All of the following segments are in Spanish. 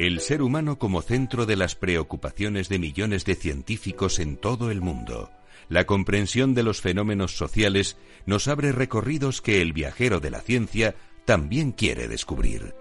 El ser humano como centro de las preocupaciones de millones de científicos en todo el mundo. La comprensión de los fenómenos sociales nos abre recorridos que el viajero de la ciencia también quiere descubrir.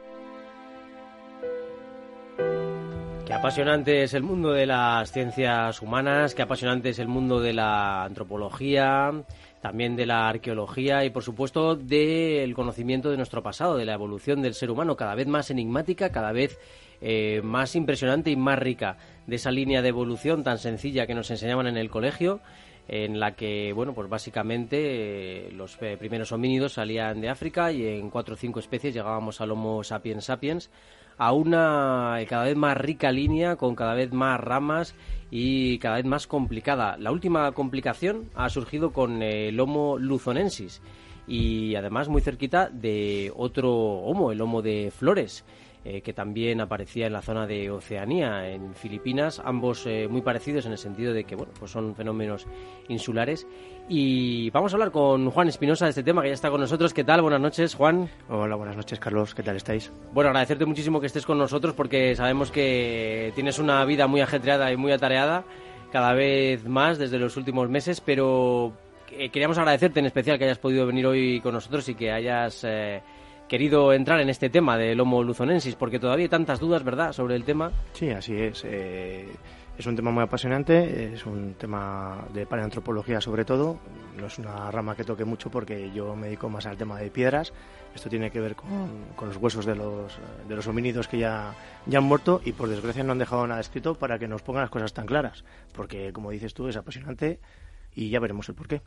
Apasionante es el mundo de las ciencias humanas, qué apasionante es el mundo de la antropología, también de la arqueología y, por supuesto, del conocimiento de nuestro pasado, de la evolución del ser humano, cada vez más enigmática, cada vez eh, más impresionante y más rica, de esa línea de evolución tan sencilla que nos enseñaban en el colegio en la que, bueno, pues básicamente eh, los eh, primeros homínidos salían de África y en cuatro o cinco especies llegábamos al Homo sapiens sapiens a una cada vez más rica línea con cada vez más ramas y cada vez más complicada. La última complicación ha surgido con el Homo luzonensis y además muy cerquita de otro Homo, el Homo de Flores. Eh, que también aparecía en la zona de Oceanía, en Filipinas, ambos eh, muy parecidos en el sentido de que bueno, pues son fenómenos insulares. Y vamos a hablar con Juan Espinosa de este tema, que ya está con nosotros. ¿Qué tal? Buenas noches, Juan. Hola, buenas noches, Carlos. ¿Qué tal estáis? Bueno, agradecerte muchísimo que estés con nosotros porque sabemos que tienes una vida muy ajetreada y muy atareada, cada vez más desde los últimos meses, pero eh, queríamos agradecerte en especial que hayas podido venir hoy con nosotros y que hayas querido entrar en este tema del Homo luzonensis, porque todavía hay tantas dudas, ¿verdad?, sobre el tema. Sí, así es. Eh, es un tema muy apasionante, es un tema de paleantropología sobre todo. No es una rama que toque mucho porque yo me dedico más al tema de piedras. Esto tiene que ver con, los huesos de los, de los homínidos que ya, ya han muerto y por desgracia no han dejado nada escrito para que nos pongan las cosas tan claras. Porque, como dices tú, es apasionante y ya veremos el porqué.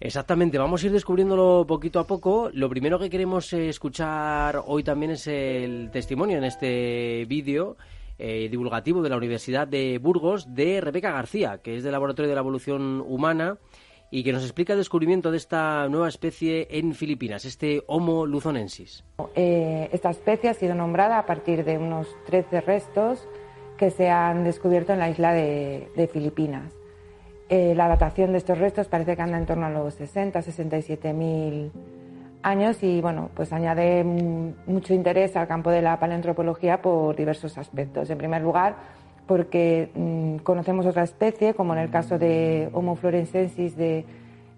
Exactamente, vamos a ir descubriéndolo poquito a poco. Lo primero que queremos eh, escuchar hoy también es el testimonio en este vídeo eh, divulgativo de la Universidad de Burgos de Rebeca García, que es del Laboratorio de la Evolución Humana y que nos explica el descubrimiento de esta nueva especie en Filipinas, este Homo luzonensis. Eh, esta especie ha sido nombrada a partir de unos 13 restos que se han descubierto en la isla de Filipinas. Eh, la datación de estos restos parece que anda en torno a los 60, 67 mil años y bueno, pues añade mucho interés al campo de la paleantropología por diversos aspectos. En primer lugar, porque mm, conocemos otra especie, como en el caso de Homo florensensis, de,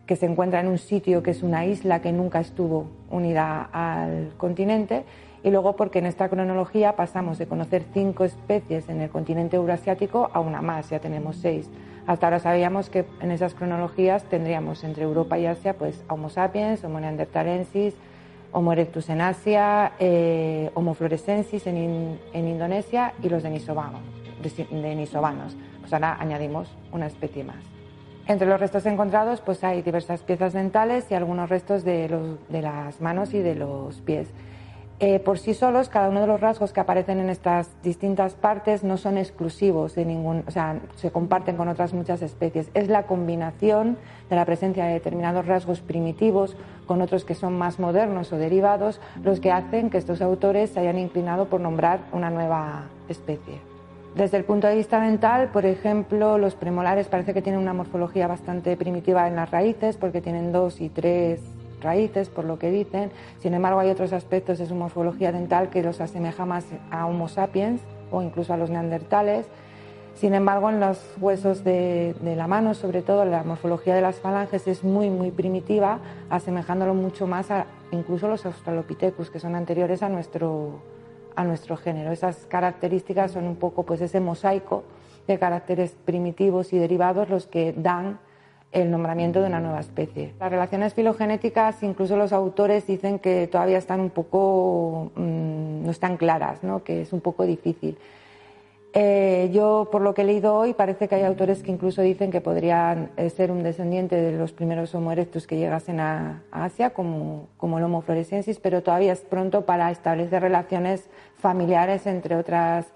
que se encuentra en un sitio que es una isla que nunca estuvo unida al continente, y luego porque en esta cronología pasamos de conocer cinco especies en el continente eurasiático a una más, ya tenemos seis. Hasta ahora sabíamos que en esas cronologías tendríamos entre Europa y Asia pues Homo sapiens, Homo neanderthalensis, Homo erectus en Asia, eh, Homo florescensis en, Indonesia y los denisovanos, denisovanos. Pues ahora añadimos una especie más. Entre los restos encontrados pues hay diversas piezas dentales y algunos restos de, de las manos y de los pies. Eh, por sí solos, cada uno de los rasgos que aparecen en estas distintas partes no son exclusivos de ningún, o sea, se comparten con otras muchas especies. Es la combinación de la presencia de determinados rasgos primitivos con otros que son más modernos o derivados los que hacen que estos autores se hayan inclinado por nombrar una nueva especie. Desde el punto de vista dental, por ejemplo, los premolares parece que tienen una morfología bastante primitiva en las raíces porque tienen dos y tres raíces, por lo que dicen. Sin embargo, hay otros aspectos de su morfología dental que los asemeja más a Homo sapiens o incluso a los neandertales. Sin embargo, en los huesos de, la mano, sobre todo la morfología de las falanges es muy, muy primitiva, asemejándolo mucho más a incluso los Australopithecus, que son anteriores a nuestro, a nuestro género. Esas características son un poco pues, ese mosaico de caracteres primitivos y derivados los que dan el nombramiento de una nueva especie. Las relaciones filogenéticas, incluso los autores dicen que todavía están un poco, mm, no están claras, ¿no? que es un poco difícil. Eh, yo, por lo que he leído hoy, parece que hay autores que incluso dicen que podrían eh, ser un descendiente de los primeros Homo erectus que llegasen a, Asia, como, como el Homo florescensis, pero todavía es pronto para establecer relaciones familiares entre otras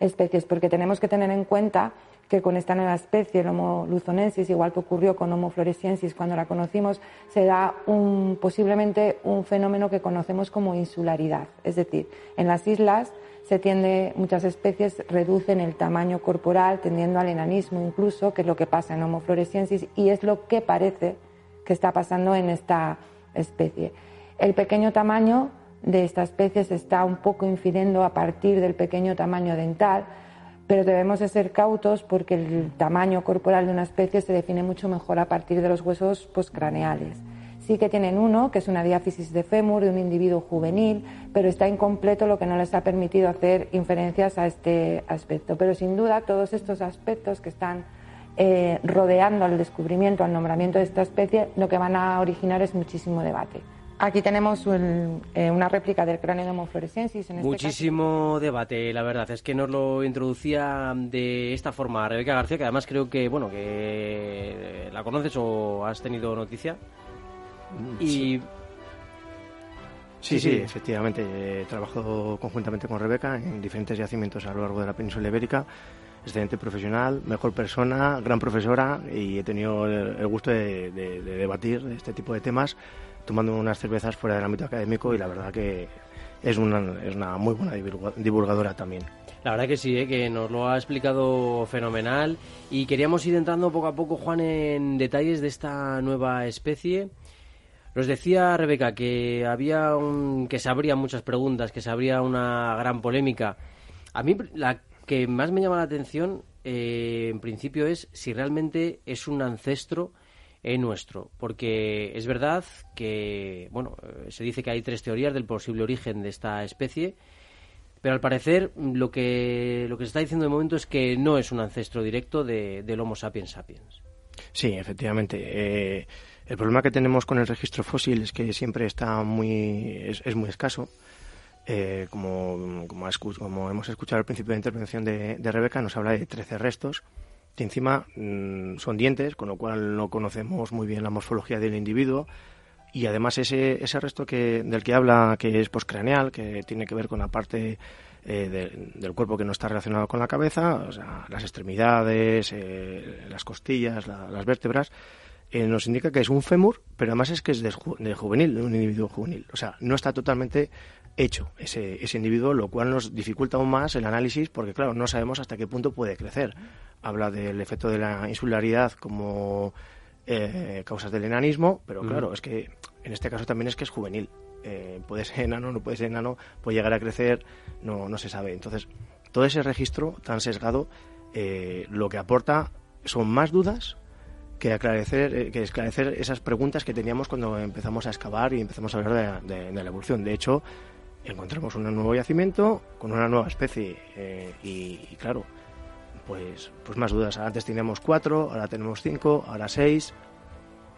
especies, porque tenemos que tener en cuenta que con esta nueva especie, el Homo luzonensis, igual que ocurrió con Homo floresiensis cuando la conocimos, se da un, posiblemente un fenómeno que conocemos como insularidad. Es decir, en las islas se tiende, muchas especies reducen el tamaño corporal, tendiendo al enanismo incluso, que es lo que pasa en Homo floresiensis y es lo que parece que está pasando en esta especie. El pequeño tamaño de esta especie se está un poco incidiendo a partir del pequeño tamaño dental, pero debemos de ser cautos porque el tamaño corporal de una especie se define mucho mejor a partir de los huesos postcraneales. Sí que tienen uno, que es una diáfisis de fémur de un individuo juvenil, pero está incompleto lo que no les ha permitido hacer inferencias a este aspecto. Pero sin duda todos estos aspectos que están eh, rodeando al descubrimiento, al nombramiento de esta especie, lo que van a originar es muchísimo debate. Aquí tenemos eh, una réplica del cráneo de Homo floresiensis. En este Muchísimo debate, la verdad. Es que nos lo introducía de esta forma Rebeca García, que además creo que, bueno, que la conoces o has tenido noticia. Y... Sí. Sí, efectivamente. He trabajado conjuntamente con Rebeca en diferentes yacimientos a lo largo de la península ibérica. Excelente profesional, mejor persona, gran profesora y he tenido el gusto de, debatir este tipo de temas tomando unas cervezas fuera del ámbito académico y la verdad que es una, es una muy buena divulgadora también. La verdad que sí, ¿eh? que nos lo ha explicado fenomenal y queríamos ir entrando poco a poco, Juan, en detalles de esta nueva especie. Nos decía Rebeca que había un, que se abrían muchas preguntas, que se abría una gran polémica. A mí la que más me llama la atención, eh, en principio, es si realmente es un ancestro eh, nuestro, porque es verdad que, bueno, eh, se dice que hay tres teorías del posible origen de esta especie, pero al parecer lo que lo que se está diciendo de momento es que no es un ancestro directo de, del Homo sapiens sapiens. Sí, efectivamente. El problema que tenemos con el registro fósil es que siempre está muy es, muy escaso. Eh, como, como, hemos escuchado al principio de la intervención de, Rebeca, nos habla de 13 restos encima mm, son dientes, con lo cual no conocemos muy bien la morfología del individuo. Y además ese, ese resto que, del que habla, que es postcraneal, que tiene que ver con la parte eh, del cuerpo que no está relacionado con la cabeza, o sea, las extremidades, eh, las costillas, las vértebras, eh, nos indica que es un fémur, pero además es que es de, juvenil, de un individuo juvenil. O sea, no está totalmente hecho ese, ese individuo, lo cual nos dificulta aún más el análisis porque, claro, no sabemos hasta qué punto puede crecer. Habla del efecto de la insularidad como eh, causas del enanismo, pero claro, es que en este caso también es que es juvenil. Eh, puede ser enano, no puede ser enano, puede llegar a crecer, no, no se sabe. Entonces, todo ese registro tan sesgado lo que aporta son más dudas que, aclarecer, eh, que esclarecer esas preguntas que teníamos cuando empezamos a excavar y empezamos a hablar de, la evolución. De hecho, encontramos un nuevo yacimiento con una nueva especie eh, y, claro, pues, pues más dudas. Antes teníamos cuatro, ahora tenemos cinco, ahora seis.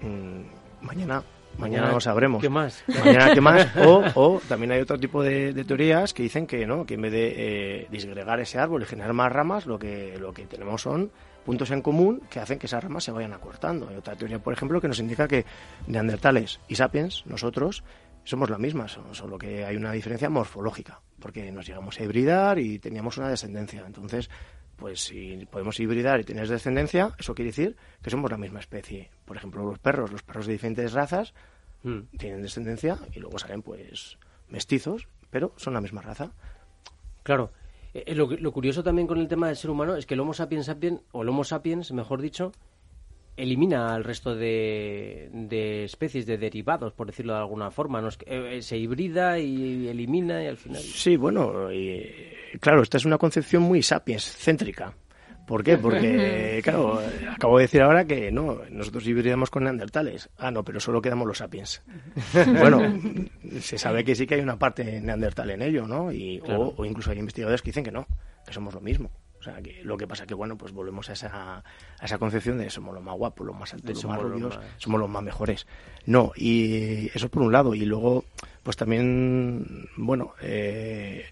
Mm, mañana Mañana lo sabremos. ¿Qué más? Mañana qué más. O, o también hay otro tipo de, teorías que dicen que no, que en vez de eh, disgregar ese árbol y generar más ramas, lo que, lo que tenemos son puntos en común que hacen que esas ramas se vayan acortando. Hay otra teoría, por ejemplo, que nos indica que neandertales y sapiens, nosotros, somos la misma, solo que hay una diferencia morfológica, porque nos llegamos a hibridar y teníamos una descendencia. Entonces, pues si podemos hibridar y tener descendencia, eso quiere decir que somos la misma especie. Por ejemplo, los perros, los perros de diferentes razas mm. tienen descendencia y luego salen pues mestizos, pero son la misma raza. Claro, eh, eh, lo, curioso también con el tema del ser humano es que el Homo sapiens sapiens, o el Homo sapiens, mejor dicho, elimina al resto de, especies, de derivados, por decirlo de alguna forma. Eh, se hibrida y elimina y al final. Sí, bueno, y, claro, esta es una concepción muy sapiens céntrica. ¿Por qué? Porque, claro, acabo de decir ahora que no, nosotros hibridamos con neandertales. Ah, no, pero solo quedamos los sapiens. bueno, se sabe que sí que hay una parte neandertal en ello, ¿no? Y, o, incluso hay investigadores que dicen que no, que somos lo mismo. O sea, que lo que pasa que, bueno, pues volvemos a esa, a esa concepción de somos los más guapos, los más altos, los más rubios, somos los más mejores. No, y eso por un lado. Y luego, pues también, bueno, eh,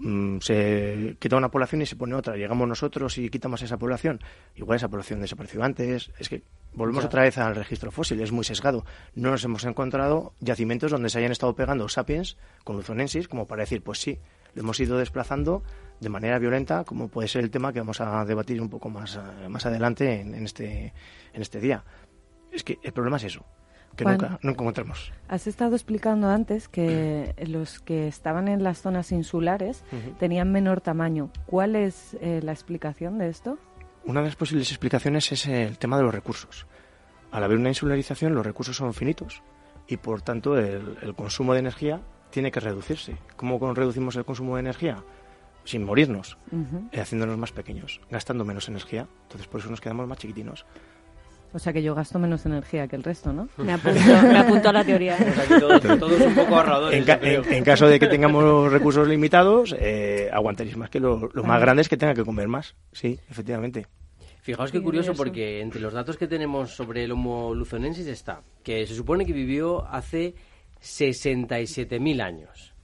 Mm, se quita una población y se pone otra. Llegamos nosotros y quitamos esa población. Igual esa población desapareció antes. Es que volvemos otra vez al registro fósil, es muy sesgado. No nos hemos encontrado yacimientos donde se hayan estado pegando sapiens con luzonensis, como para decir, pues sí, lo hemos ido desplazando de manera violenta, como puede ser el tema que vamos a debatir un poco más, eh, más adelante en, este, en este día. Es que el problema es eso, que nunca, encontramos. Has estado explicando antes que los que estaban en las zonas insulares tenían menor tamaño. ¿Cuál es eh, la explicación de esto? Una de las posibles explicaciones es el tema de los recursos. Al haber una insularización, los recursos son finitos y por tanto el, consumo de energía tiene que reducirse. ¿Cómo reducimos el consumo de energía? Sin morirnos, eh, haciéndonos más pequeños, gastando menos energía. Entonces por eso nos quedamos más chiquitinos. O sea que yo gasto menos energía que el resto, ¿no? Me apunto, a la teoría. todos, un poco ahorradores. En, caso de que tengamos recursos limitados, eh, aguantaréis más que lo, lo más grande es que tenga que comer más. Sí, efectivamente. Fijaos qué curioso porque entre los datos que tenemos sobre el Homo luzonensis está que se supone que vivió hace 67.000 años.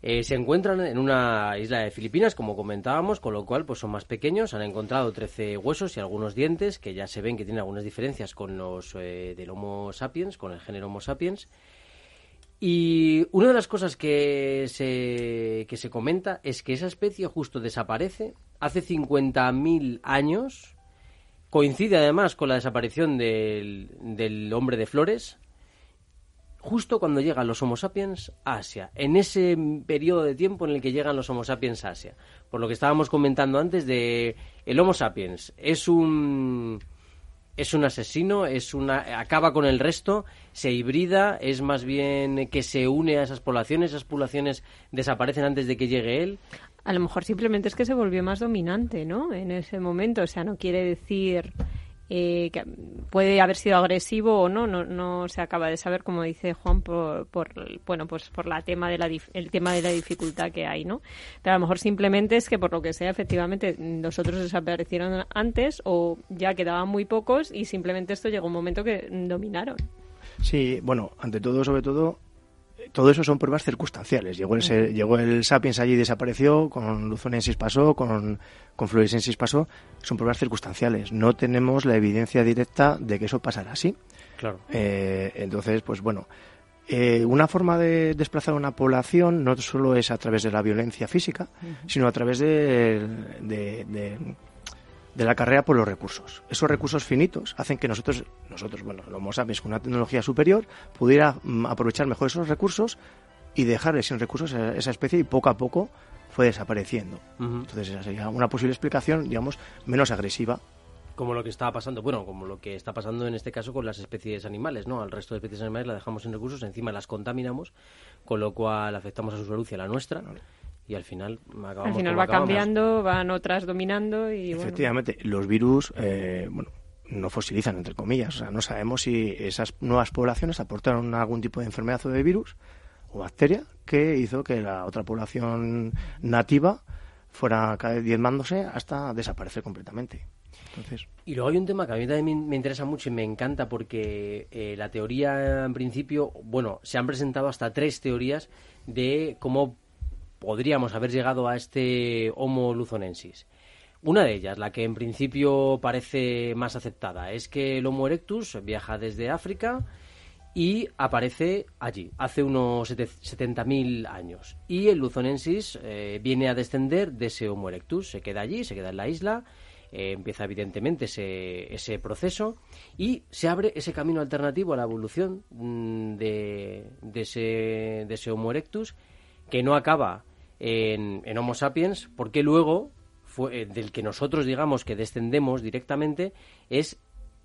Eh, se encuentran en una isla de Filipinas, como comentábamos, con lo cual pues son más pequeños. Han encontrado 13 huesos y algunos dientes, que ya se ven que tienen algunas diferencias con los eh, del Homo sapiens, con el género Homo sapiens. Y una de las cosas que se, que se comenta es que esa especie justo desaparece hace 50.000 años Coincide además con la desaparición del, hombre de flores, justo cuando llegan los Homo sapiens a Asia, en ese periodo de tiempo en el que llegan los Homo sapiens a Asia. Por lo que estábamos comentando antes de el Homo sapiens es un es un asesino, es una acaba con el resto, se hibrida, es más bien que se une a esas poblaciones, esas poblaciones desaparecen antes de que llegue él. A lo mejor simplemente es que se volvió más dominante, ¿no? En ese momento, o sea, no quiere decir eh, que puede haber sido agresivo o no, no, no se acaba de saber, como dice Juan, por, por bueno, pues por la tema de la el tema de la dificultad que hay, ¿no? Pero a lo mejor simplemente es que por lo que sea, efectivamente, nosotros desaparecieron antes o ya quedaban muy pocos y simplemente esto llegó un momento que dominaron. Sí, bueno, ante todo, sobre todo, todo eso son pruebas circunstanciales. Llegó el, llegó el Sapiens allí y desapareció, con Luzonensis pasó, con, con Florisensis pasó. Son pruebas circunstanciales. No tenemos la evidencia directa de que eso pasará así. Claro. Eh, entonces, pues bueno, eh, una forma de desplazar una población no solo es a través de la violencia física, sino a través de, de la carrera por los recursos. Esos recursos finitos hacen que nosotros, nosotros bueno, los Homo sapiens con una tecnología superior, pudiera mm, aprovechar mejor esos recursos y dejarle sin recursos a esa especie y poco a poco fue desapareciendo. Entonces esa sería una posible explicación, digamos, menos agresiva. Como lo que está pasando, bueno, como lo que está pasando en este caso con las especies animales, ¿no? Al resto de especies animales la dejamos sin recursos, encima las contaminamos, con lo cual afectamos a su salud y a la nuestra y al final acabamos Al final va cambiando, van otras dominando y Efectivamente, los virus, eh, bueno, no fosilizan, entre comillas. O sea, no sabemos si esas nuevas poblaciones aportaron algún tipo de enfermedad o de virus o bacteria que hizo que la otra población nativa fuera cada vez diezmándose hasta desaparecer completamente. Entonces... Y luego hay un tema que a mí también me interesa mucho y me encanta porque eh, la teoría, en principio, bueno, se han presentado hasta tres teorías de cómo podríamos haber llegado a este Homo luzonensis. Una de ellas, la que en principio parece más aceptada, es que el Homo erectus viaja desde África y aparece allí, hace unos 70.000 años. Y el luzonensis eh, viene a descender de ese Homo erectus, se queda allí, se queda en la isla, eh, empieza evidentemente ese, proceso y se abre ese camino alternativo a la evolución mm, de, ese, de ese Homo erectus que no acaba en, Homo sapiens, porque luego fue, eh, del que nosotros digamos que descendemos directamente es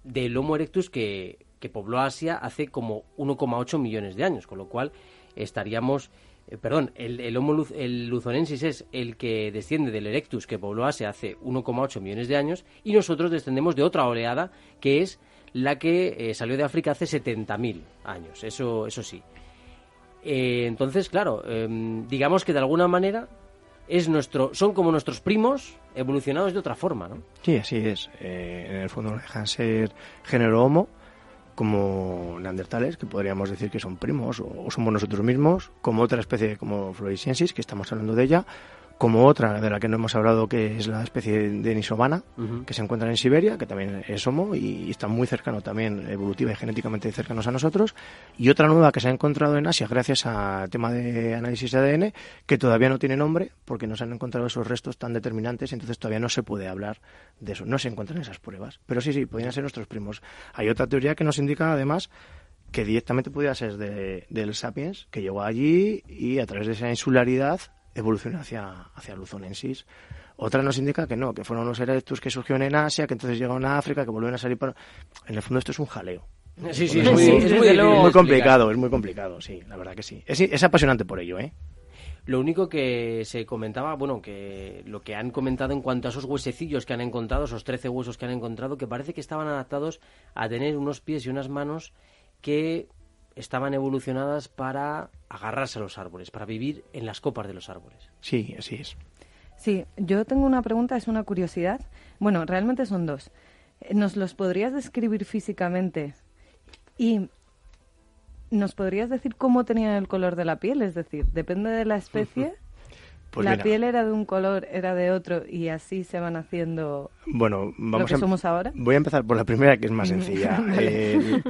del Homo erectus que, pobló Asia hace como 1,8 millones de años, con lo cual estaríamos eh, perdón, el, Homo el luzonensis es el que desciende del Erectus que pobló Asia hace 1,8 millones de años y nosotros descendemos de otra oleada que es la que eh, salió de África hace 70.000 años, eso, eso sí. Eh, entonces, claro, em, digamos que de alguna manera es nuestro, son como nuestros primos evolucionados de otra forma, ¿no? Sí, así es. Eh, en el fondo no dejan ser género homo, como neandertales, que podríamos decir que son primos, o, somos nosotros mismos, como otra especie como Floresiensis, que estamos hablando de ella, como otra de la que no hemos hablado, que es la especie de Nisovana, que se encuentra en Siberia, que también es Homo y, está muy cercano también, evolutiva y genéticamente cercanos a nosotros, y otra nueva que se ha encontrado en Asia gracias al tema de análisis de ADN, que todavía no tiene nombre porque no se han encontrado esos restos tan determinantes, entonces todavía no se puede hablar de eso, no se encuentran esas pruebas. Pero sí, sí, podrían ser nuestros primos. Hay otra teoría que nos indica además que directamente pudiera ser de, del Sapiens, que llegó allí y a través de esa insularidad evoluciona hacia, hacia Luzonensis. Otra nos indica que no, que fueron los erectus que surgieron en Asia, que entonces llegaron a África, que vuelven a salir por... En el fondo esto es un jaleo. Sí, sí, es muy, complicado, es muy complicado, sí, la verdad que sí. Es, es apasionante por ello, ¿eh? Lo único que se comentaba, bueno, que lo que han comentado en cuanto a esos huesecillos que han encontrado, esos 13 huesos que han encontrado, que parece que estaban adaptados a tener unos pies y unas manos que estaban evolucionadas para agarrarse a los árboles, para vivir en las copas de los árboles. Sí, así es. Sí, yo tengo una pregunta, es una curiosidad. Bueno, realmente son dos. ¿Nos los podrías describir físicamente? Y ¿nos podrías decir cómo tenían el color de la piel? Es decir, depende de la especie. Pues la piel era de un color, era de otro, y así se van haciendo bueno, vamos lo que somos ahora. Voy a empezar por la primera, que es más sencilla. eh,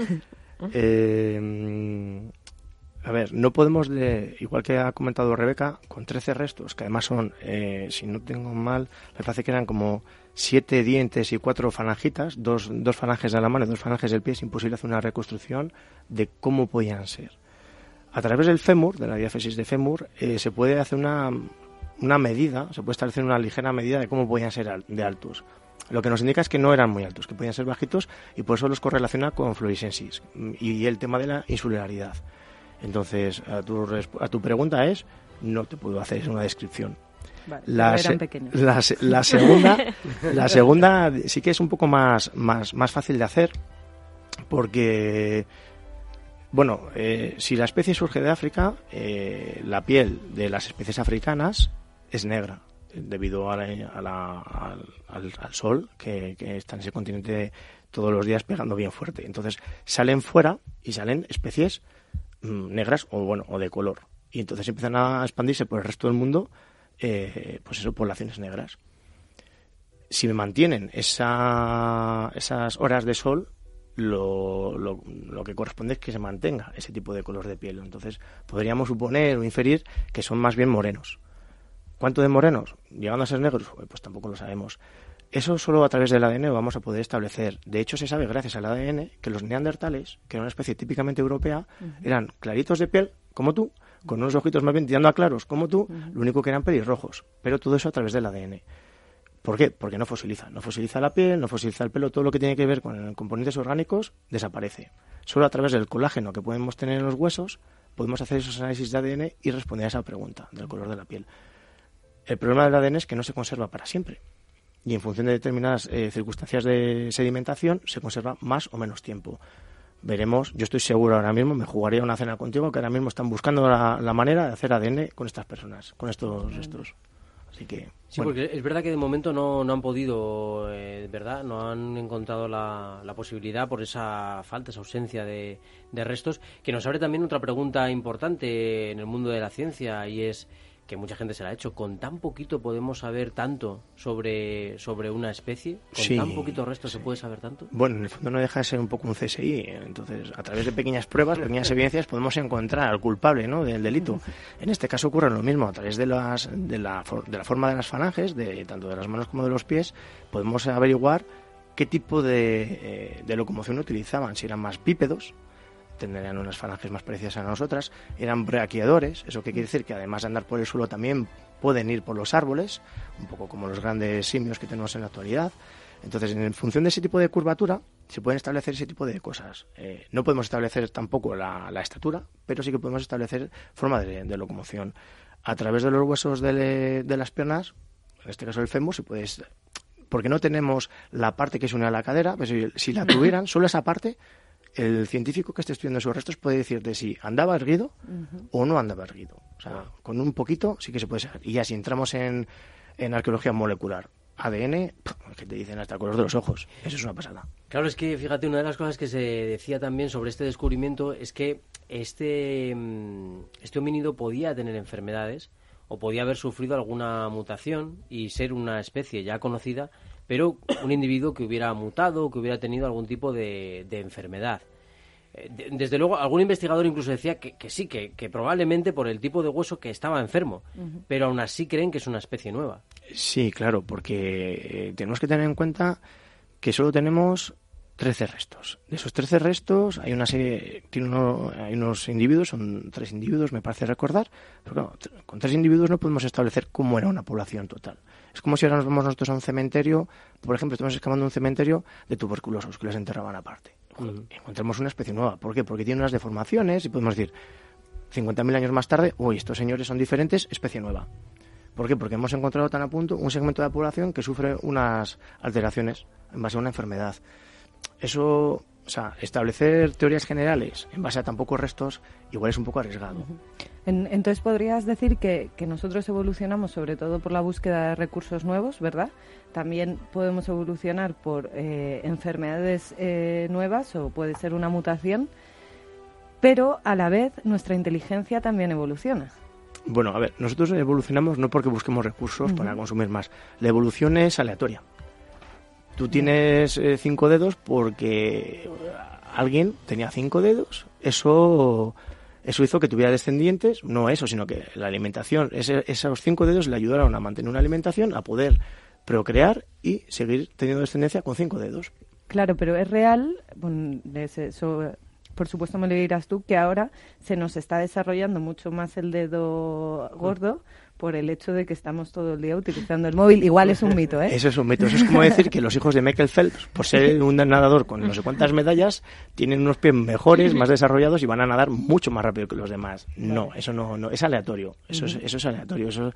a ver, no podemos, de, igual que ha comentado Rebeca, con 13 restos, que además son, eh, si no tengo mal, me parece que eran como siete dientes y cuatro falangitas, dos, dos falanges de la mano y dos falanges del pie, es imposible hacer una reconstrucción de cómo podían ser. A través del fémur, de la diáfesis de fémur, eh, se puede hacer una, una medida, se puede establecer una ligera medida de cómo podían ser de altos. Lo que nos indica es que no eran muy altos, que podían ser bajitos y por eso los correlaciona con fluorescensis y el tema de la insularidad. Entonces, a tu, a tu pregunta es, no te puedo hacer una descripción. la, la, segunda, la segunda sí que es un poco más, más, más fácil de hacer, porque, bueno, eh, si la especie surge de África, eh, la piel de las especies africanas es negra debido a al, al, sol que, que, está en ese continente todos los días pegando bien fuerte. Entonces salen fuera y salen especies Mm, negras o bueno o de color. Y entonces empiezan a expandirse por el resto del mundo eh, pues eso poblaciones negras. Si me mantienen esa, esas horas de sol lo, lo, lo, que corresponde es que se mantenga ese tipo de color de piel. Entonces podríamos suponer o inferir que son más bien morenos ¿Cuánto de morenos? ¿Llegando a ser negros? Pues tampoco lo sabemos. Eso solo a través del ADN lo vamos a poder establecer. De hecho, se sabe gracias al ADN que los neandertales, que era una especie típicamente europea, eran claritos de piel, como tú, con unos ojitos más bien tirando a claros, como tú, lo único que eran pelirrojos. Pero todo eso a través del ADN. ¿Por qué? Porque no fosiliza. No fosiliza la piel, no fosiliza el pelo, todo lo que tiene que ver con componentes orgánicos desaparece. Solo a través del colágeno que podemos tener en los huesos podemos hacer esos análisis de ADN y responder a esa pregunta del color de la piel. El problema del ADN es que no se conserva para siempre y en función de determinadas eh, circunstancias de sedimentación se conserva más o menos tiempo. Veremos, yo estoy seguro ahora mismo, me jugaría una cena contigo, que ahora mismo están buscando la, manera de hacer ADN con estas personas, con estos restos. Así que, sí, porque es verdad que de momento no, no han podido, eh, ¿verdad? No han encontrado la, la, posibilidad por esa falta, esa ausencia de, de restos, que nos abre también otra pregunta importante en el mundo de la ciencia y es que mucha gente se la ha hecho, con tan poquito podemos saber tanto sobre, sobre una especie, con tan poquito resto se puede saber tanto. Bueno, en el fondo no deja de ser un poco un CSI, entonces a través de pequeñas pruebas, pequeñas evidencias podemos encontrar al culpable ¿no? del delito. En este caso ocurre lo mismo, a través de, las, de, la, de la forma de las falanges, de, tanto de las manos como de los pies, podemos averiguar qué tipo de, eh, de locomoción utilizaban, si eran más bípedos, tendrían unas falanges más parecidas a nosotras, eran braquiadores, eso que quiere decir que además de andar por el suelo también pueden ir por los árboles, un poco como los grandes simios que tenemos en la actualidad. Entonces, en función de ese tipo de curvatura, se pueden establecer ese tipo de cosas. Eh, no podemos establecer tampoco la, estatura, pero sí que podemos establecer forma de, locomoción. A través de los huesos de, las piernas, en este caso el fémur, se puede porque no tenemos la parte que se une a la cadera, pues si la tuvieran, solo esa parte el científico que esté estudiando sus restos puede decirte si andaba erguido o no andaba erguido. O sea, con un poquito sí que se puede saber. Y ya si entramos en, en arqueología molecular, ADN, que te dicen hasta el color de los ojos. Eso es una pasada. Claro, es que fíjate, una de las cosas que se decía también sobre este descubrimiento es que este, mm, este homínido podía tener enfermedades o podía haber sufrido alguna mutación y ser una especie ya conocida pero un individuo que hubiera mutado, que hubiera tenido algún tipo de, enfermedad. Eh, desde luego, algún investigador incluso decía que, sí, que, probablemente por el tipo de hueso que estaba enfermo, pero aún así creen que es una especie nueva. Sí, claro, porque eh, tenemos que tener en cuenta que solo tenemos 13 restos. De esos 13 restos hay una serie, tiene hay unos individuos, son tres individuos, me parece recordar, pero claro, con tres individuos no podemos establecer cómo era una población total. Es como si ahora nos vamos nosotros a un cementerio, por ejemplo, estamos excavando un cementerio de tuberculosos que les enterraban aparte. encontramos una especie nueva. ¿Por qué? Porque tiene unas deformaciones y podemos decir, 50.000 años más tarde, uy, estos señores son diferentes, especie nueva. ¿Por qué? Porque hemos encontrado tan a punto un segmento de la población que sufre unas alteraciones en base a una enfermedad. Eso, o sea, establecer teorías generales en base a tan pocos restos, igual es un poco arriesgado. entonces podrías decir que, nosotros evolucionamos sobre todo por la búsqueda de recursos nuevos, ¿verdad? También podemos evolucionar por eh, enfermedades eh, nuevas o puede ser una mutación, pero a la vez nuestra inteligencia también evoluciona. Bueno, a ver, nosotros evolucionamos no porque busquemos recursos para consumir más. La evolución es aleatoria. Tú tienes eh, cinco dedos porque alguien tenía cinco dedos. Eso, eso hizo que tuviera descendientes. No eso, sino que la alimentación, esos cinco dedos le ayudaron a mantener una alimentación, a poder procrear y seguir teniendo descendencia con cinco dedos. Claro, pero es real, por supuesto me lo dirás tú, que ahora se nos está desarrollando mucho más el dedo gordo por el hecho de que estamos todo el día utilizando el móvil. Igual es un mito, ¿eh? Eso es un mito. Eso es como decir que los hijos de Michael Phelps, por ser un nadador con no sé cuántas medallas, tienen unos pies mejores, más desarrollados y van a nadar mucho más rápido que los demás. No, eso no, no es aleatorio. Eso, es, eso es aleatorio. Eso,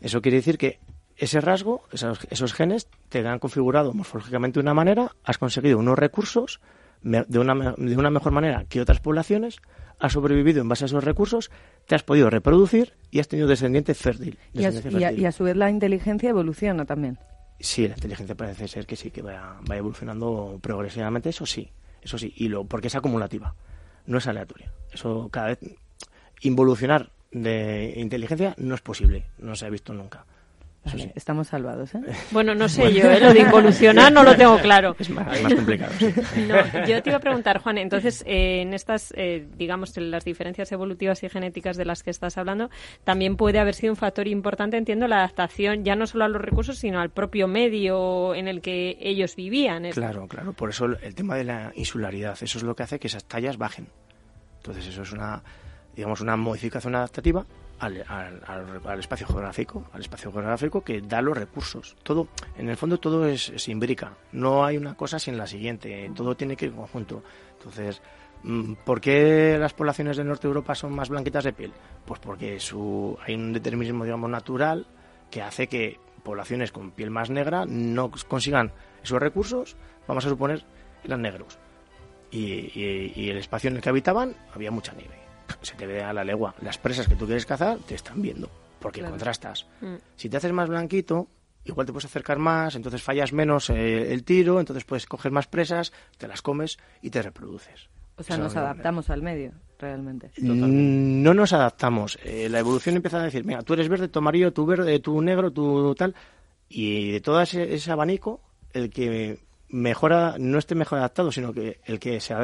eso quiere decir que ese rasgo, esos, esos genes, te han configurado morfológicamente de una manera, has conseguido unos recursos de una, de una mejor manera que otras poblaciones, has sobrevivido en base a esos recursos, te has podido reproducir y has tenido descendiente fértil. y, a, su vez la inteligencia evoluciona también. Sí, la inteligencia parece ser que sí, que va, va evolucionando progresivamente, eso sí, eso sí, y lo, porque es acumulativa, no es aleatoria. Eso cada vez, involucionar de inteligencia no es posible, no se ha visto nunca. Estamos salvados, ¿eh? Bueno, no sé yo, ¿eh? lo de involucionar no lo tengo claro. Es más, complicado. No, yo te iba a preguntar, Juan, entonces, eh, en estas, eh, digamos, las diferencias evolutivas y genéticas de las que estás hablando, también puede haber sido un factor importante, entiendo, la adaptación ya no solo a los recursos, sino al propio medio en el que ellos vivían. Claro, claro, por eso el tema de la insularidad, eso es lo que hace que esas tallas bajen. Entonces, eso es una, digamos, una modificación adaptativa al, espacio geográfico, al espacio geográfico que da los recursos. Todo, en el fondo todo es, se imbrica. No hay una cosa sin la siguiente. Todo tiene que ir en conjunto. Entonces, mm, ¿por qué las poblaciones del norte de Europa son más blanquitas de piel? Pues porque su, hay un determinismo, digamos, natural que hace que poblaciones con piel más negra no consigan esos recursos, vamos a suponer, eran negros. y el espacio en el que habitaban había mucha nieve se te ve a la legua. Las presas que tú quieres cazar te están viendo, porque contrastas. Mm. Si te haces más blanquito, igual te puedes acercar más, entonces fallas menos eh, el tiro, entonces puedes coger más presas, te las comes y te reproduces. O sea, nos adaptamos al medio, realmente. Mm, no nos adaptamos. Eh, la evolución empieza a decir, mira, tú eres verde, tu amarillo, tú verde, tú negro, tú tal. Y de todo ese, ese abanico, el que mejora, no esté mejor adaptado, sino que el que se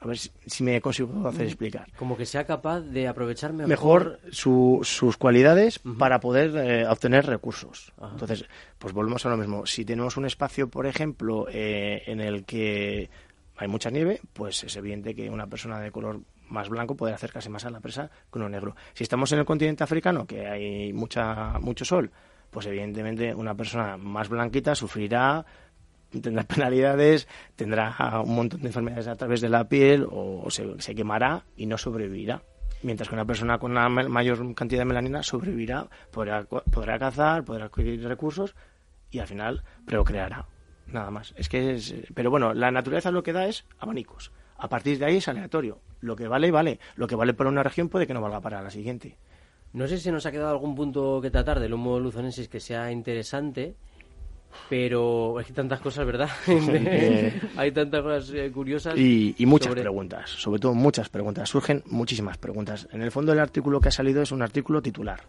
a ver si, me consigo hacer explicar. Como que sea capaz de aprovechar mejor, sus cualidades para poder eh, obtener recursos. Entonces, pues volvemos a lo mismo. Si tenemos un espacio, por ejemplo, eh, en el que hay mucha nieve, pues es evidente que una persona de color más blanco puede acercarse más a la presa que uno negro. Si estamos en el continente africano, que hay mucha, mucho sol, pues evidentemente una persona más blanquita sufrirá tendrá penalidades, tendrá un montón de enfermedades a través de la piel o se, quemará y no sobrevivirá. Mientras que una persona con una mayor cantidad de melanina sobrevivirá, podrá, podrá cazar, podrá adquirir recursos y al final procreará. Nada más. Es que es, pero bueno, la naturaleza lo que da es abanicos. A partir de ahí es aleatorio. Lo que vale, vale. Lo que vale para una región puede que no valga para la siguiente. No sé si nos ha quedado algún punto que tratar del Homo luzonensis que sea interesante. Pero hay tantas cosas, ¿verdad? hay tantas cosas eh, curiosas. Y, muchas preguntas, sobre todo muchas preguntas. Surgen muchísimas preguntas. En el fondo el artículo que ha salido es un artículo titular.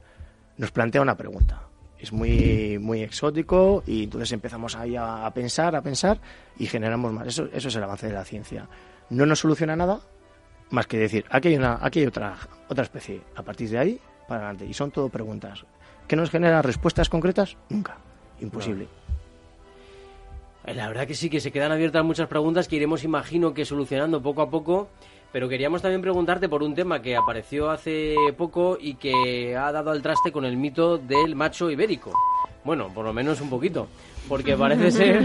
Nos plantea una pregunta. Es muy, muy exótico y entonces empezamos ahí a, pensar, a pensar y generamos más. Eso, eso es el avance de la ciencia. No nos soluciona nada más que decir, aquí hay, una, aquí hay otra, otra especie. A partir de ahí, para adelante. Y son todo preguntas. ¿Qué nos genera respuestas concretas? Nunca. Imposible. La verdad que sí, que se quedan abiertas muchas preguntas que iremos, imagino, que solucionando poco a poco. Pero queríamos también preguntarte por un tema que apareció hace poco y que ha dado al traste con el mito del macho ibérico. Bueno, por lo menos un poquito, porque parece ser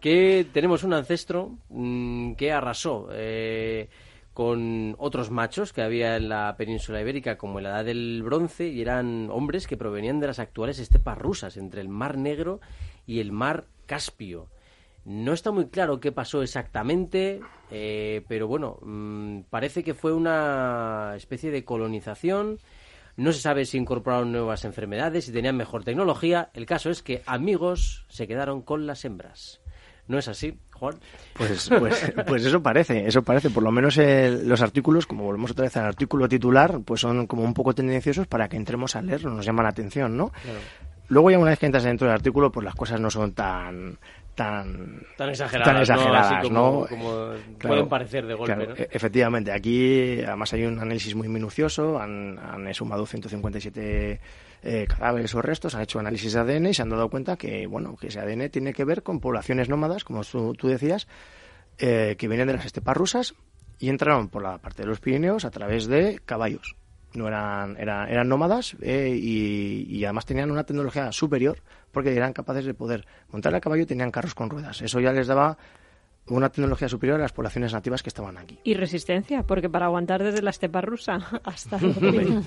que tenemos un ancestro mm, que arrasó eh, con otros machos que había en la península ibérica como en la edad del bronce y eran hombres que provenían de las actuales estepas rusas entre el Mar Negro y el Mar Caspio. No está muy claro qué pasó exactamente, eh, pero bueno, mm, parece que fue una especie de colonización. No se sabe si incorporaron nuevas enfermedades, si tenían mejor tecnología. El caso es que amigos se quedaron con las hembras. ¿No es así, Juan? Pues, pues, pues eso parece, eso parece. Por lo menos los artículos, como volvemos otra vez al artículo titular, pues son como un poco tendenciosos para que entremos a leerlo, nos llama la atención, ¿no? Luego ya una vez que entras dentro del artículo, pues las cosas no son tan tan, tan exageradas, ¿no? como, pueden parecer de golpe. E-, efectivamente, aquí además hay un análisis muy minucioso, han, han sumado 157 eh, cadáveres o restos, han hecho análisis de ADN y se han dado cuenta que, bueno, que ese ADN tiene que ver con poblaciones nómadas, como tú, decías, eh, que vienen de las estepas rusas y entraron por la parte de los Pirineos a través de caballos no eran, eran, eran nómadas eh, y, además tenían una tecnología superior porque eran capaces de poder montar a caballo y tenían carros con ruedas. Eso ya les daba una tecnología superior a las poblaciones nativas que estaban aquí. Y resistencia, porque para aguantar desde la estepa rusa hasta también,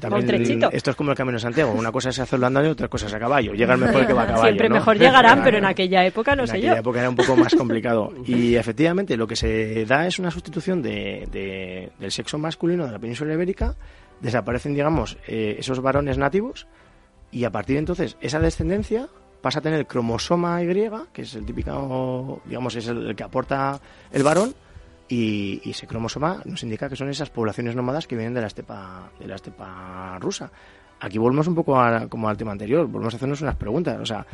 también esto es como el Camino de Santiago, una cosa es hacerlo andando y otra cosa es a caballo. Llegan mejor que va a caballo. Siempre mejor llegarán, pero en aquella época no sé yo. En aquella época era un poco más complicado. Y efectivamente lo que se da es una sustitución de, del sexo masculino de la península ibérica, desaparecen, digamos, eh, esos varones nativos y a partir de entonces esa descendencia pasa a tener el cromosoma Y, que es el típico, digamos, es el, que aporta el varón, y, ese cromosoma nos indica que son esas poblaciones nómadas que vienen de la estepa, de la estepa rusa. Aquí volvemos un poco como al tema anterior, volvemos a hacernos unas preguntas. O sea,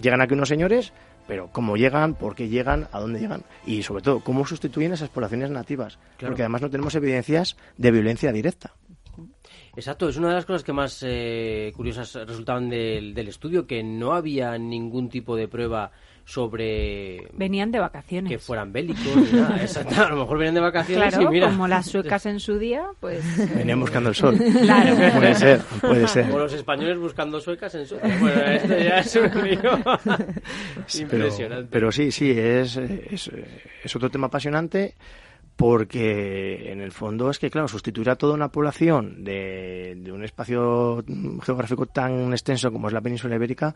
llegan aquí unos señores, pero cómo llegan, por qué llegan, a dónde llegan y sobre todo cómo sustituyen esas poblaciones nativas, porque además no tenemos evidencias de violencia directa. Exacto, es una de las cosas que más eh, curiosas resultaban del, estudio, que no había ningún tipo de prueba sobre... Venían de vacaciones. Que fueran bélicos, nada. Exacto, a lo mejor venían de vacaciones claro, y mira... como las suecas en su día, pues... Venían buscando el sol. Claro. Puede ser, puede ser. O los españoles buscando suecas en su día. Bueno, esto ya es un lío impresionante. Pero, sí, sí, es, es, es otro tema apasionante porque en el fondo es que, claro, sustituir a toda una población de, un espacio geográfico tan extenso como es la península ibérica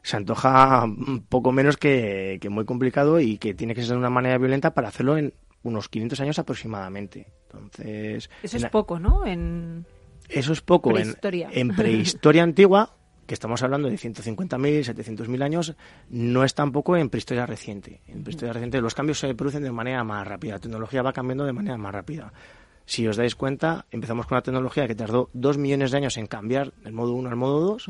se antoja poco menos que, muy complicado y que tiene que ser de una manera violenta para hacerlo en unos 500 años aproximadamente. Entonces, eso es poco, ¿no? En eso es poco prehistoria. en prehistoria antigua que estamos hablando de 150.000, 700.000 años, no es tampoco en prehistoria reciente. En prehistoria reciente los cambios se producen de manera más rápida, la tecnología va cambiando de manera más rápida. Si os dais cuenta, empezamos con una tecnología que tardó dos millones de años en cambiar del modo 1 al modo 2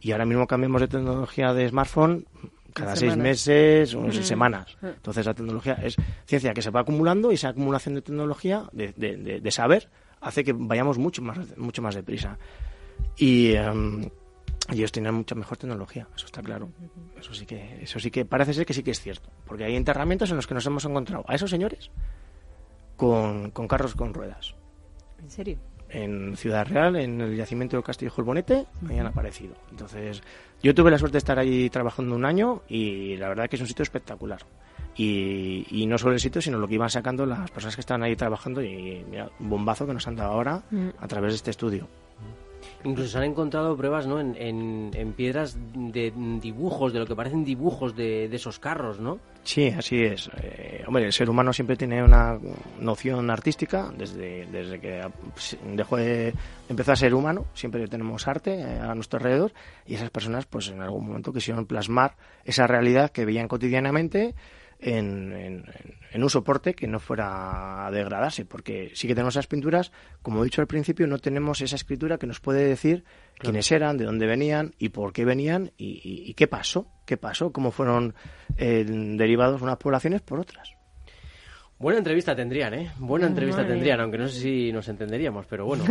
y ahora mismo cambiamos de tecnología de smartphone cada seis meses o seis semanas. Entonces la tecnología es ciencia que se va acumulando y esa acumulación de tecnología, de, de, saber, hace que vayamos mucho más, mucho más deprisa. Y... Em, y ellos tienen mucha mejor tecnología, eso está claro. Eso sí que, eso sí que parece ser que sí que es cierto. Porque hay enterramientos en los que nos hemos encontrado a esos señores con, carros con ruedas. ¿En serio? En Ciudad Real, en el yacimiento del Castillo Bonete, ahí han aparecido. Entonces, yo tuve la suerte de estar ahí trabajando un año y la verdad que es un sitio espectacular. Y, y, no solo el sitio, sino lo que iban sacando las personas que están ahí trabajando y mira, un bombazo que nos han dado ahora mm. a través de este estudio. Incluso se han encontrado pruebas ¿no? en, en, piedras de dibujos, de lo que parecen dibujos de, de esos carros, ¿no? Sí, así es. Eh, hombre, el ser humano siempre tiene una noción artística, desde, desde que dejó de empezar a ser humano, siempre tenemos arte eh, a nuestro alrededor y esas personas pues en algún momento quisieron plasmar esa realidad que veían cotidianamente en, un soporte que no fuera a degradarse, porque sí que tenemos esas pinturas, como he dicho al principio, no tenemos esa escritura que nos puede decir quiénes eran, de dónde venían y por qué venían y, qué pasó, qué pasó, cómo fueron eh, derivados unas poblaciones por otras. Buena entrevista tendrían, ¿eh? Buena entrevista tendrían, aunque no sé si nos entenderíamos, pero bueno,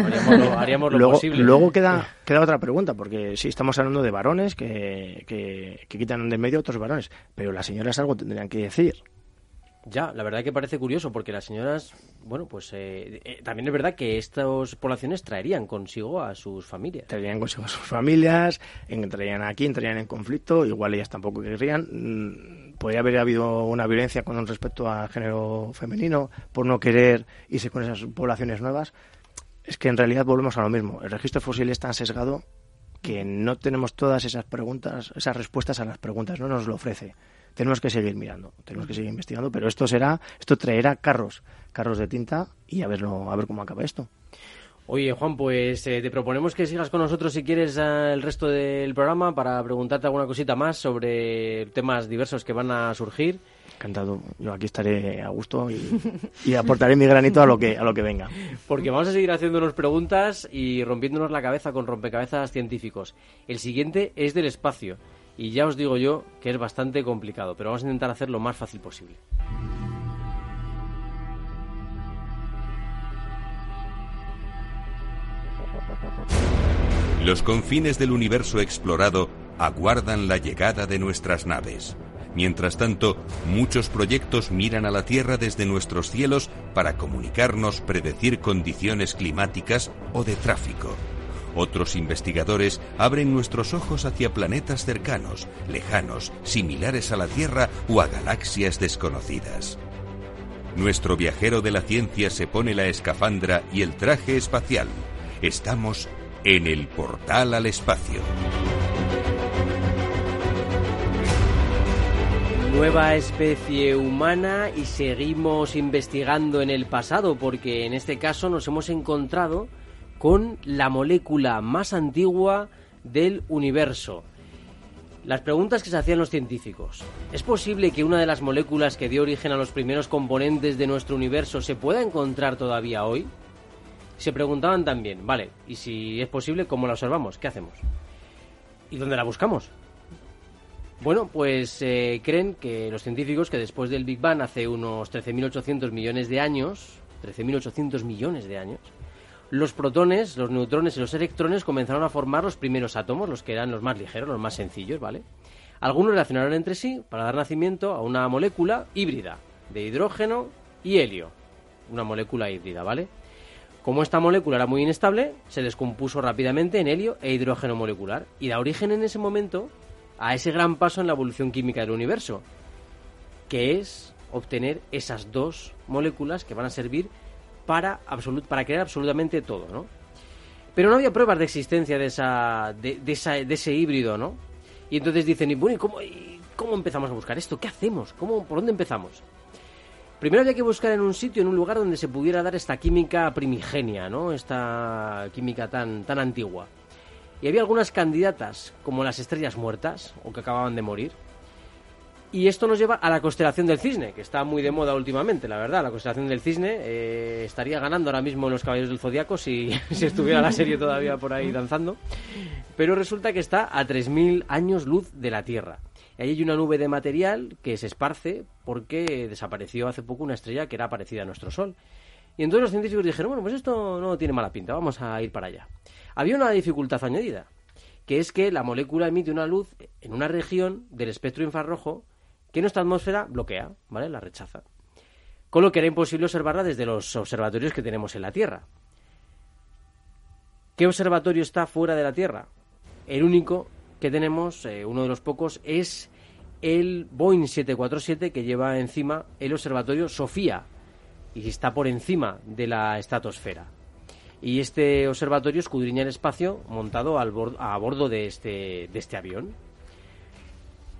haríamos lo, luego, posible. Luego queda, queda otra pregunta, porque sí, estamos hablando de varones que, que, quitan de medio otros varones, pero las señoras algo tendrían que decir. Ya, la verdad que parece curioso porque las señoras, bueno, pues eh, eh, también es verdad que estas poblaciones traerían consigo a sus familias. Traerían consigo a sus familias, entrarían aquí, entrarían en conflicto, igual ellas tampoco querrían. Mm, Podría haber habido una violencia con respecto al género femenino por no querer irse con esas poblaciones nuevas. Es que en realidad volvemos a lo mismo. El registro fósil es tan sesgado que no tenemos todas esas preguntas, esas respuestas a las preguntas, no nos lo ofrece tenemos que seguir mirando, tenemos que seguir investigando, pero esto será, esto traerá carros, carros de tinta y a verlo, a ver cómo acaba esto. Oye, Juan, pues eh, te proponemos que sigas con nosotros si quieres el resto del programa para preguntarte alguna cosita más sobre temas diversos que van a surgir. Encantado, yo aquí estaré a gusto y, y aportaré mi granito a lo que a lo que venga. Porque vamos a seguir haciéndonos preguntas y rompiéndonos la cabeza con rompecabezas científicos. El siguiente es del espacio y ya os digo yo que es bastante complicado, pero vamos a intentar hacer lo más fácil posible. Los confines del universo explorado aguardan la llegada de nuestras naves. Mientras tanto, muchos proyectos miran a la Tierra desde nuestros cielos para comunicarnos, predecir condiciones climáticas o de tráfico. Otros investigadores abren nuestros ojos hacia planetas cercanos, lejanos, similares a la Tierra o a galaxias desconocidas. Nuestro viajero de la ciencia se pone la escafandra y el traje espacial. Estamos en el portal al espacio. Nueva especie humana y seguimos investigando en el pasado porque en este caso nos hemos encontrado con la molécula más antigua del universo. Las preguntas que se hacían los científicos. ¿Es posible que una de las moléculas que dio origen a los primeros componentes de nuestro universo se pueda encontrar todavía hoy? Se preguntaban también, vale, y si es posible, ¿cómo la observamos? ¿Qué hacemos? ¿Y dónde la buscamos? Bueno, pues eh, creen que los científicos que después del Big Bang hace unos 13.800 millones de años, 13.800 millones de años, los protones, los neutrones y los electrones comenzaron a formar los primeros átomos, los que eran los más ligeros, los más sencillos, ¿vale? Algunos relacionaron entre sí para dar nacimiento a una molécula híbrida de hidrógeno y helio. Una molécula híbrida, ¿vale? Como esta molécula era muy inestable, se descompuso rápidamente en helio e hidrógeno molecular y da origen en ese momento a ese gran paso en la evolución química del universo, que es obtener esas dos moléculas que van a servir para, para crear absolutamente todo, ¿no? Pero no había pruebas de existencia de, esa, de, esa, de ese híbrido, ¿no? Y entonces dicen, y bueno, ¿y cómo, cómo empezamos a buscar esto? ¿Qué hacemos? ¿Cómo, ¿Por dónde empezamos? Primero había que buscar en un sitio, en un lugar donde se pudiera dar esta química primigenia, ¿no? Esta química tan, tan antigua. Y había algunas candidatas, como las estrellas muertas, o que acababan de morir, y esto nos lleva a la constelación del cisne, que está muy de moda últimamente, la verdad. La constelación del cisne eh, estaría ganando ahora mismo en los caballos del zodiaco si, si estuviera la serie todavía por ahí danzando. Pero resulta que está a 3.000 años luz de la Tierra. Ahí hay una nube de material que se esparce porque desapareció hace poco una estrella que era parecida a nuestro Sol. Y entonces los científicos dijeron, bueno, pues esto no tiene mala pinta, vamos a ir para allá. Había una dificultad añadida, que es que la molécula emite una luz en una región del espectro infrarrojo que nuestra atmósfera bloquea, ¿vale? La rechaza. Con lo que era imposible observarla desde los observatorios que tenemos en la Tierra. ¿Qué observatorio está fuera de la Tierra? El único que tenemos, eh, uno de los pocos, es el Boeing 747 que lleva encima el observatorio Sofía y está por encima de la estratosfera. Y este observatorio escudriña el espacio montado a bordo de este, de este avión.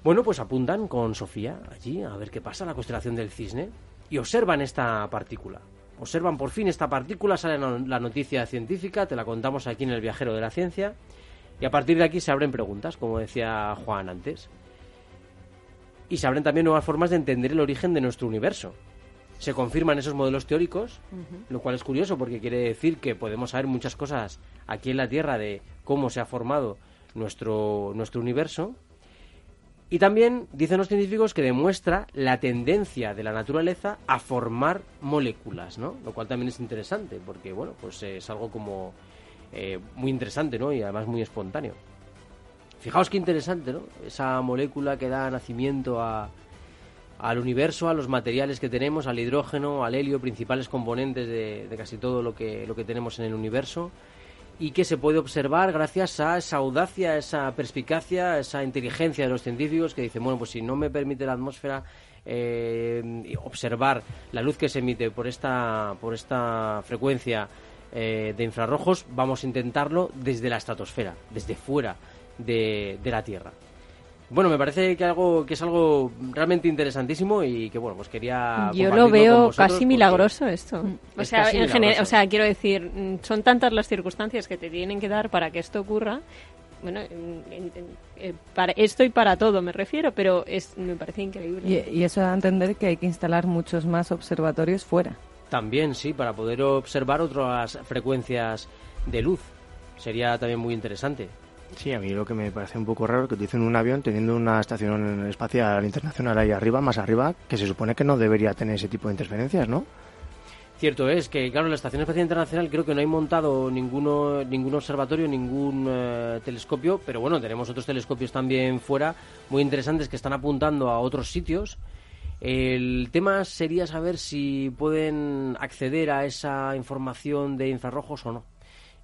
Bueno, pues apuntan con Sofía allí a ver qué pasa, la constelación del cisne, y observan esta partícula. Observan por fin esta partícula, sale la noticia científica, te la contamos aquí en el viajero de la ciencia, y a partir de aquí se abren preguntas, como decía Juan antes. Y se abren también nuevas formas de entender el origen de nuestro universo. Se confirman esos modelos teóricos, lo cual es curioso porque quiere decir que podemos saber muchas cosas aquí en la Tierra de cómo se ha formado nuestro, nuestro universo y también dicen los científicos que demuestra la tendencia de la naturaleza a formar moléculas, ¿no? Lo cual también es interesante, porque, bueno, pues es algo como eh, muy interesante, ¿no? Y además muy espontáneo. Fijaos qué interesante, ¿no? Esa molécula que da nacimiento a, al universo, a los materiales que tenemos, al hidrógeno, al helio, principales componentes de, de casi todo lo que, lo que tenemos en el universo y que se puede observar gracias a esa audacia, esa perspicacia, esa inteligencia de los científicos que dicen, bueno, pues si no me permite la atmósfera eh, observar la luz que se emite por esta, por esta frecuencia eh, de infrarrojos, vamos a intentarlo desde la estratosfera, desde fuera de, de la Tierra. Bueno, me parece que algo que es algo realmente interesantísimo y que bueno, pues quería Yo lo veo vosotros casi milagroso esto. O Es sea, en milagroso. o sea, quiero decir, mm, son tantas las circunstancias que te tienen que dar para que esto ocurra. Bueno, en- en- en- eh, para esto y para todo me refiero, pero es me parece increíble. Y, y eso da a entender que hay que instalar muchos más observatorios fuera. También, sí, para poder observar otras frecuencias de luz. Sería también muy interesante. Sí, a mí lo que me parece un poco raro es que utilicen un avión teniendo una estación espacial internacional ahí arriba, más arriba, que se supone que no debería tener ese tipo de interferencias, ¿no? Cierto es que, claro, la Estación Espacial Internacional creo que no hay montado ninguno, ningún observatorio, ningún eh, telescopio, pero bueno, tenemos otros telescopios también fuera, muy interesantes, que están apuntando a otros sitios. El tema sería saber si pueden acceder a esa información de infrarrojos o no.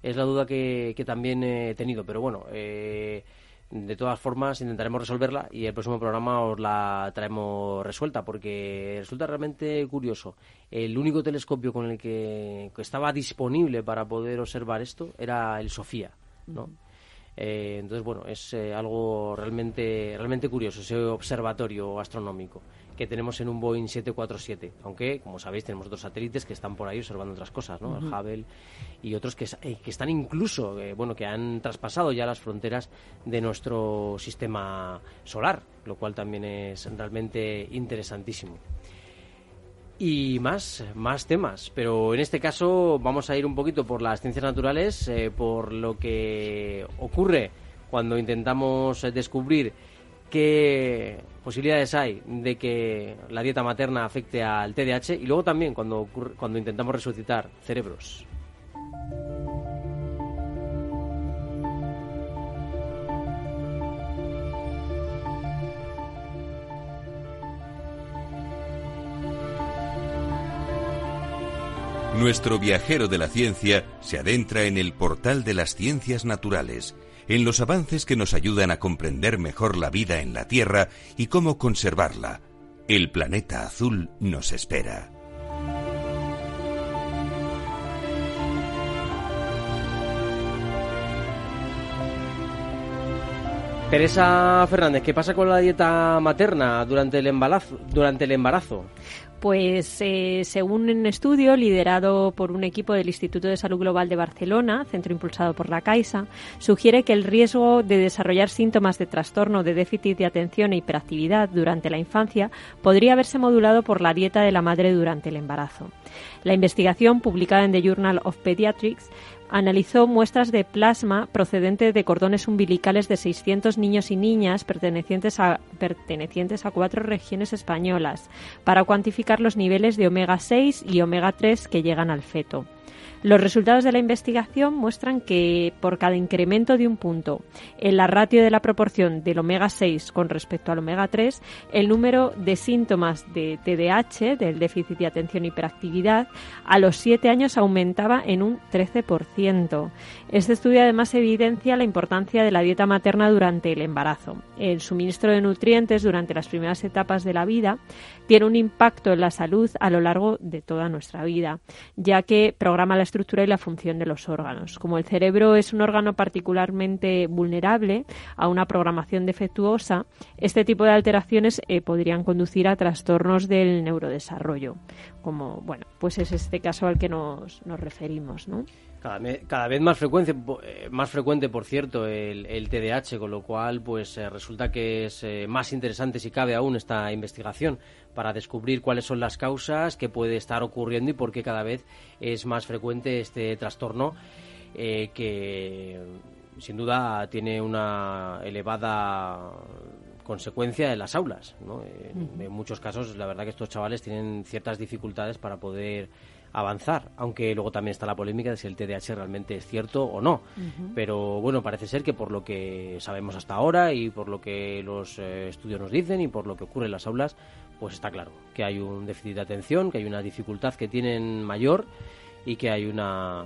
Es la duda que, que también he tenido, pero bueno, eh, de todas formas intentaremos resolverla y el próximo programa os la traemos resuelta porque resulta realmente curioso. El único telescopio con el que, que estaba disponible para poder observar esto era el Sofía, ¿no? Eh, entonces, bueno, es eh, algo realmente, realmente curioso, ese observatorio astronómico que tenemos en un Boeing 747. Aunque, como sabéis, tenemos otros satélites que están por ahí observando otras cosas, ¿no? El Hubble y otros que, eh, que están incluso, eh, bueno, que han traspasado ya las fronteras de nuestro sistema solar, lo cual también es realmente interesantísimo y más, más temas. Pero en este caso vamos a ir un poquito por las ciencias naturales, eh, por lo que ocurre cuando intentamos descubrir qué posibilidades hay de que la dieta materna afecte al TDAH y luego también cuando, cuando intentamos resucitar cerebros. Nuestro viajero de la ciencia se adentra en el portal de las ciencias naturales, en los avances que nos ayudan a comprender mejor la vida en la Tierra y cómo conservarla. El planeta azul nos espera. Teresa Fernández, ¿qué pasa con la dieta materna durante el embarazo? Pues eh, según un estudio liderado por un equipo del Instituto de Salud Global de Barcelona, centro impulsado por la Caixa, sugiere que el riesgo de desarrollar síntomas de trastorno de déficit de atención e hiperactividad durante la infancia podría haberse modulado por la dieta de la madre durante el embarazo. La investigación, publicada en The Journal of Pediatrics, analizó muestras de plasma procedente de cordones umbilicales de 600 niños y niñas pertenecientes a, pertenecientes a cuatro regiones españolas para cuantificar los niveles de omega 6 y omega 3 que llegan al feto. Los resultados de la investigación muestran que por cada incremento de un punto en la ratio de la proporción del omega 6 con respecto al omega 3, el número de síntomas de TDAH, del déficit de atención e hiperactividad, a los 7 años aumentaba en un 13%. Este estudio además evidencia la importancia de la dieta materna durante el embarazo. El suministro de nutrientes durante las primeras etapas de la vida tiene un impacto en la salud a lo largo de toda nuestra vida, ya que programa la estructura y la función de los órganos. Como el cerebro es un órgano particularmente vulnerable a una programación defectuosa, este tipo de alteraciones eh, podrían conducir a trastornos del neurodesarrollo, como bueno, pues es este caso al que nos, nos referimos, ¿no? Cada, me- cada vez más frecuente, eh, más frecuente, por cierto, el, el TDAH, con lo cual, pues eh, resulta que es eh, más interesante, si cabe aún, esta investigación para descubrir cuáles son las causas, qué puede estar ocurriendo y por qué cada vez es más frecuente este trastorno eh, que, sin duda, tiene una elevada consecuencia en las aulas. ¿no? En, en muchos casos, la verdad que estos chavales tienen ciertas dificultades para poder avanzar, aunque luego también está la polémica de si el TDAH realmente es cierto o no. Pero bueno, parece ser que por lo que sabemos hasta ahora y por lo que los eh, estudios nos dicen y por lo que ocurre en las aulas, pues está claro que hay un déficit de atención, que hay una dificultad que tienen mayor y que hay una,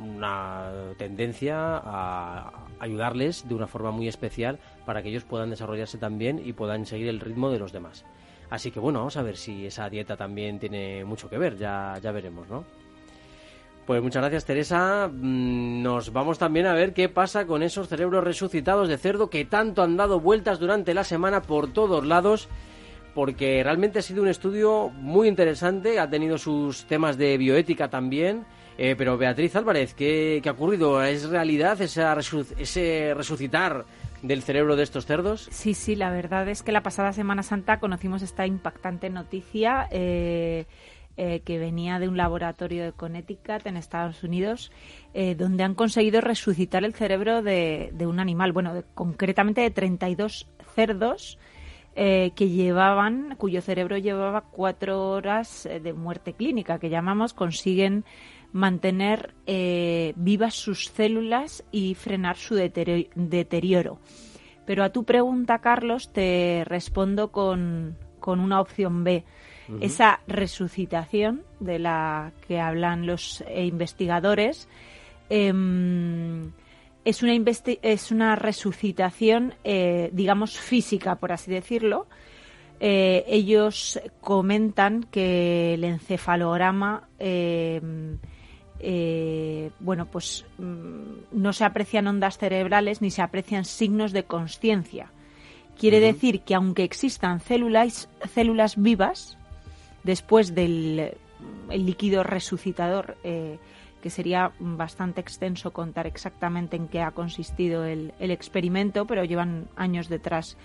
una tendencia a ayudarles de una forma muy especial para que ellos puedan desarrollarse también y puedan seguir el ritmo de los demás. Así que bueno, vamos a ver si esa dieta también tiene mucho que ver, ya, ya veremos, ¿no? Pues muchas gracias Teresa. Mm, Nos vamos también a ver qué pasa con esos cerebros resucitados de cerdo que tanto han dado vueltas durante la semana por todos lados, porque realmente ha sido un estudio muy interesante, ha tenido sus temas de bioética también. Eh, pero Beatriz Álvarez, ¿qué, ha ocurrido? ¿Es realidad esa ese resucitar del cerebro de estos cerdos? Sí, sí, la verdad es que la pasada Semana Santa conocimos esta impactante noticia eh, eh, que venía de un laboratorio de Connecticut en Estados Unidos, eh, donde han conseguido resucitar el cerebro de, de un animal, bueno, de- concretamente de 32 cerdos eh, que llevaban, cuyo cerebro llevaba cuatro horas eh, de muerte clínica, que llamamos, consiguen mantener eh, vivas sus células y frenar su deteri- deterioro. Pero a tu pregunta, Carlos, te respondo con, con una opción B. Esa resucitación de la que hablan los eh, investigadores em, es, una investi- es una resucitación, eh, digamos, física, por así decirlo. Eh, ellos comentan que el encefalograma em, eh, bueno, pues mm, no se aprecian ondas cerebrales ni se aprecian signos de conciencia. Quiere decir que aunque existan células, células vivas, después del el líquido resucitador, eh, que sería bastante extenso contar exactamente en qué ha consistido el, el experimento, pero llevan años detrás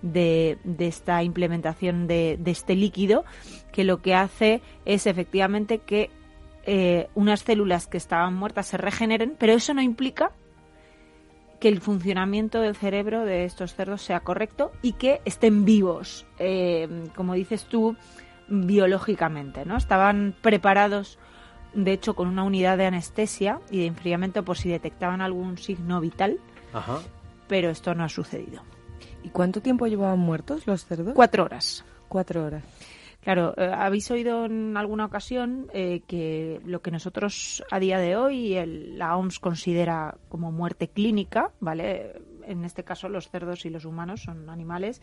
de, de esta implementación de, de este líquido, que lo que hace es efectivamente que eh, unas células que estaban muertas se regeneren, pero eso no implica que el funcionamiento del cerebro de estos cerdos sea correcto y que estén vivos, eh, como dices tú, biológicamente, ¿no? Estaban preparados, de hecho, con una unidad de anestesia y de enfriamiento por si detectaban algún signo vital, Ajá. pero esto no ha sucedido. ¿Y cuánto tiempo llevaban muertos los cerdos? Cuatro horas. Cuatro horas. Claro, eh, habéis oído en alguna ocasión eh, que lo que nosotros a día de hoy la OMS considera como muerte clínica, ¿vale? En este caso los cerdos y los humanos son animales,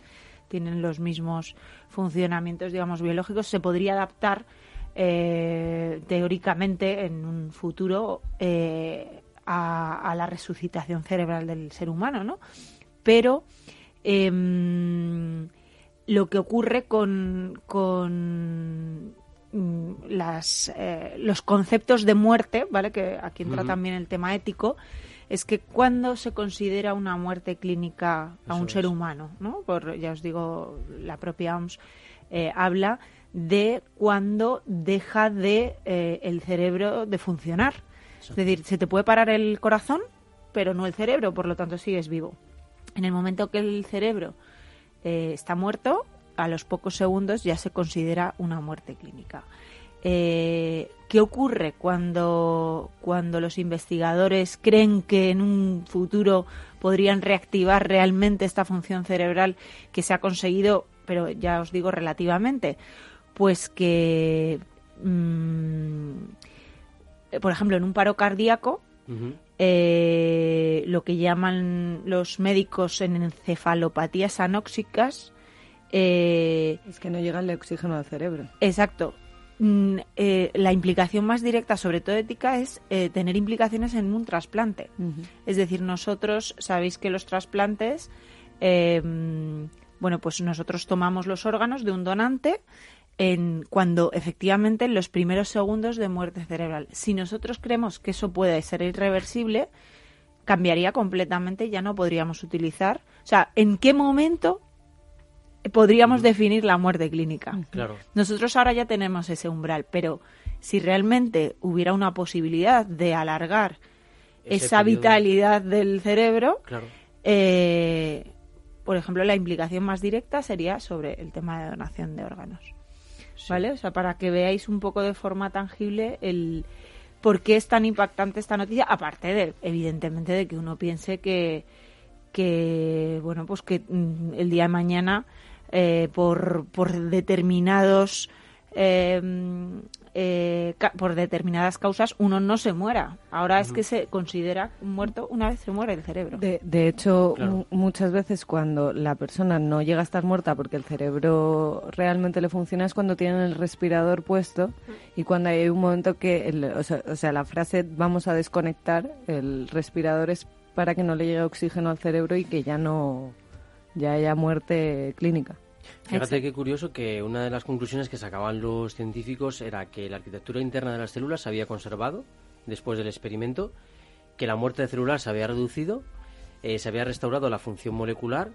tienen los mismos funcionamientos, digamos, biológicos. Se podría adaptar eh, teóricamente en un futuro a, a la resucitación cerebral del ser humano, ¿no? Pero em, lo que ocurre con, con mm, las, eh, los conceptos de muerte, ¿vale? Que aquí entra también el tema ético, es que cuando se considera una muerte clínica a Eso un ser humano, ¿no? Por, ya os digo, la propia OMS eh, habla de cuando deja de eh, el cerebro de funcionar. Es decir, se te puede parar el corazón, pero no el cerebro, por lo tanto sigues vivo. En el momento que el cerebro eh, está muerto, a los pocos segundos ya se considera una muerte clínica. Eh, ¿Qué ocurre cuando, cuando los investigadores creen que en un futuro podrían reactivar realmente esta función cerebral que se ha conseguido, pero ya os digo relativamente? Pues que, mm, por ejemplo, en un paro cardíaco. Eh, lo que llaman los médicos en encefalopatías anóxicas. eh, Es que no llega el oxígeno al cerebro. exacto. Mm, eh, la implicación más directa, sobre todo ética, es eh, tener implicaciones en un trasplante. Es decir, nosotros, sabéis que los trasplantes, eh, mm, bueno, pues nosotros tomamos los órganos de un donante en, cuando efectivamente en los primeros segundos de muerte cerebral. Si nosotros creemos que eso puede ser irreversible, cambiaría completamente, ya no podríamos utilizar. O sea, ¿en qué momento podríamos definir la muerte clínica? Claro. Nosotros ahora ya tenemos ese umbral, pero si realmente hubiera una posibilidad de alargar Ese esa periodo. vitalidad del cerebro, Claro. eh, por ejemplo, la implicación más directa sería sobre el tema de donación de órganos. ¿Vale? O sea, para que veáis un poco de forma tangible el por qué es tan impactante esta noticia, aparte de, evidentemente, de que uno piense que, que bueno, pues que mm, el día de mañana, eh, por, por determinados eh, eh, por determinadas causas uno no se muera. Ahora es que se considera muerto una vez se muere el cerebro. De, de hecho, muchas veces cuando la persona no llega a estar muerta porque el cerebro realmente le funciona es cuando tienen el respirador puesto y cuando hay un momento que, o, sea, o sea, la frase vamos a desconectar, el respirador es para que no le llegue oxígeno al cerebro y que ya no ya haya muerte clínica. Fíjate qué curioso que una de las conclusiones que sacaban los científicos era que la arquitectura interna de las células se había conservado después del experimento, que la muerte celular se había reducido, eh, se había restaurado la función molecular,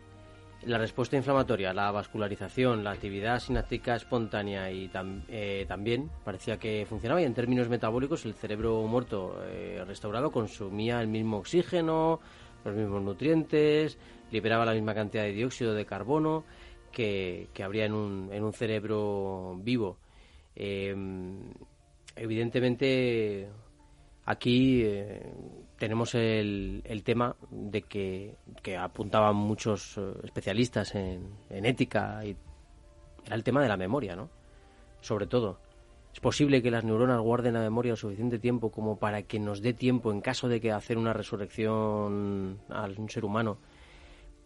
la respuesta inflamatoria, la vascularización, la actividad sináptica espontánea y eh, también parecía que funcionaba. Y en términos metabólicos, el cerebro muerto eh, restaurado consumía el mismo oxígeno, los mismos nutrientes, liberaba la misma cantidad de dióxido de carbono que, habría en un, en un cerebro vivo. Em, evidentemente, aquí eh, tenemos el, el, tema de que, que apuntaban muchos eh, especialistas en, en, ética y era el tema de la memoria, ¿no? Sobre todo. Es posible que las neuronas guarden la memoria suficiente tiempo como para que nos dé tiempo, en caso de que hacer una resurrección a un ser humano,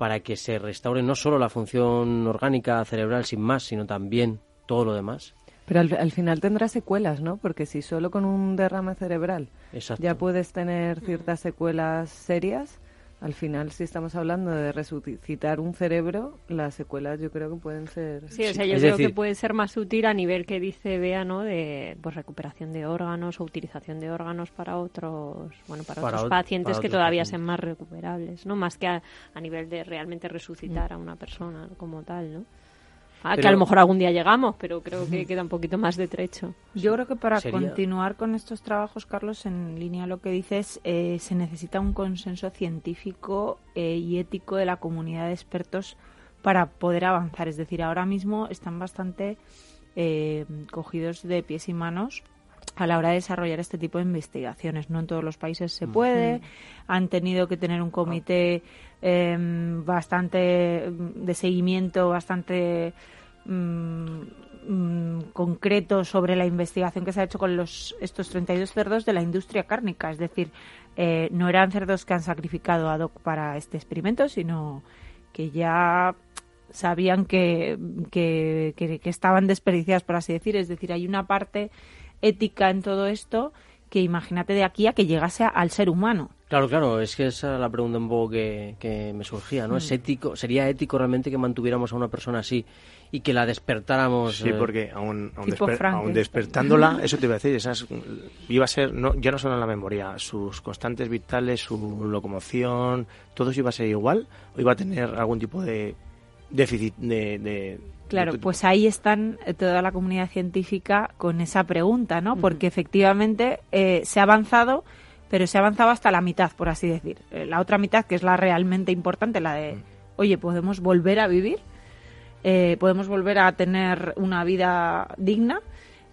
para que se restaure no solo la función orgánica cerebral sin más, sino también todo lo demás. Pero al, final tendrá secuelas, ¿no? Porque si solo con un derrame cerebral ya puedes tener ciertas secuelas serias, al final, si estamos hablando de resucitar un cerebro, las secuelas yo creo que pueden ser. Sí, o sea, yo creo que puede ser más útil a nivel que dice Bea, ¿no? De pues, recuperación de órganos o utilización de órganos para otros, bueno, para, otros pacientes que todavía sean más recuperables, ¿no? Más que a, nivel de realmente resucitar a una persona como tal, ¿no? Ah, que a lo mejor algún día llegamos, pero creo que queda un poquito más de trecho. Yo creo que para continuar con estos trabajos, Carlos, en línea a lo que dices, eh, se necesita un consenso científico eh, y ético de la comunidad de expertos para poder avanzar. Es decir, ahora mismo están bastante eh, cogidos de pies y manos a la hora de desarrollar este tipo de investigaciones. No en todos los países se puede. Han tenido que tener un comité em, bastante de seguimiento, bastante mm, mm, concreto sobre la investigación que se ha hecho con los, estos 32 cerdos de la industria cárnica. Es decir, eh, no eran cerdos que han sacrificado a hoc para este experimento, sino que ya sabían que, que, que, que estaban desperdiciadas, por así decir. Es decir, hay una parte ética en todo esto que imagínate de aquí a que llegase al ser humano. Claro, claro, es que esa era la pregunta un poco que, me surgía, ¿no? ¿Es mm. ético, ¿Sería ético realmente que mantuviéramos a una persona así y que la despertáramos? Sí, eh, porque aún, despertándola, eso te iba a decir, esas, iba a ser, no, ya no solo en la memoria, sus constantes vitales, su locomoción, todo eso iba a ser igual o iba a tener algún tipo de déficit de Claro, pues ahí están eh, toda la comunidad científica con esa pregunta, ¿no? Porque efectivamente eh, se ha avanzado, pero se ha avanzado hasta la mitad, por así decir. Eh, la otra mitad, que es la realmente importante, la de, oye, podemos volver a vivir, podemos volver a tener una vida digna.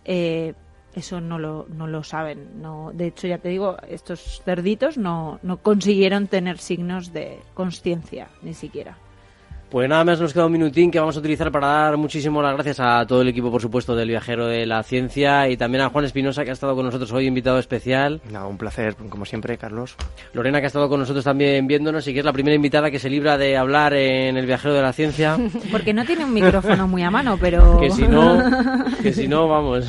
eso no lo, no lo saben. No, de hecho, ya te digo, estos cerditos no, no consiguieron tener signos de conciencia, ni siquiera. Pues nada más nos queda un minutín que vamos a utilizar para dar muchísimas las gracias a todo el equipo, por supuesto, del Viajero de la Ciencia y también a Juan Espinosa, que ha estado con nosotros hoy, invitado especial. Nada, un placer, como siempre, Carlos. Lorena, que ha estado con nosotros también viéndonos y que es la primera invitada que se libra de hablar en el Viajero de la Ciencia. Porque no tiene un micrófono muy a mano, pero... Que si no, que si no, vamos.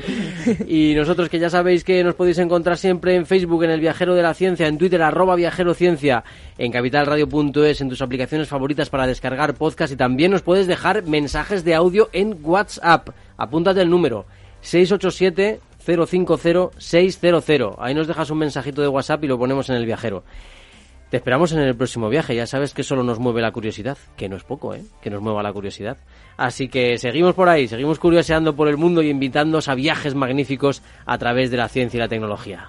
y nosotros que ya sabéis que nos podéis encontrar siempre en Facebook, en el Viajero de la Ciencia, en Twitter, arroba Viajero Ciencia, en capitalradio.es, en tus aplicaciones favoritas para descargar podcast y también nos puedes dejar mensajes de audio en WhatsApp. Apúntate el número 687 050 600. Ahí nos dejas un mensajito de WhatsApp y lo ponemos en el viajero. Te esperamos en el próximo viaje. Ya sabes que solo nos mueve la curiosidad, que no es poco, ¿eh? Que nos mueva la curiosidad. Así que seguimos por ahí, seguimos curioseando por el mundo y invitándoos a viajes magníficos a través de la ciencia y la tecnología.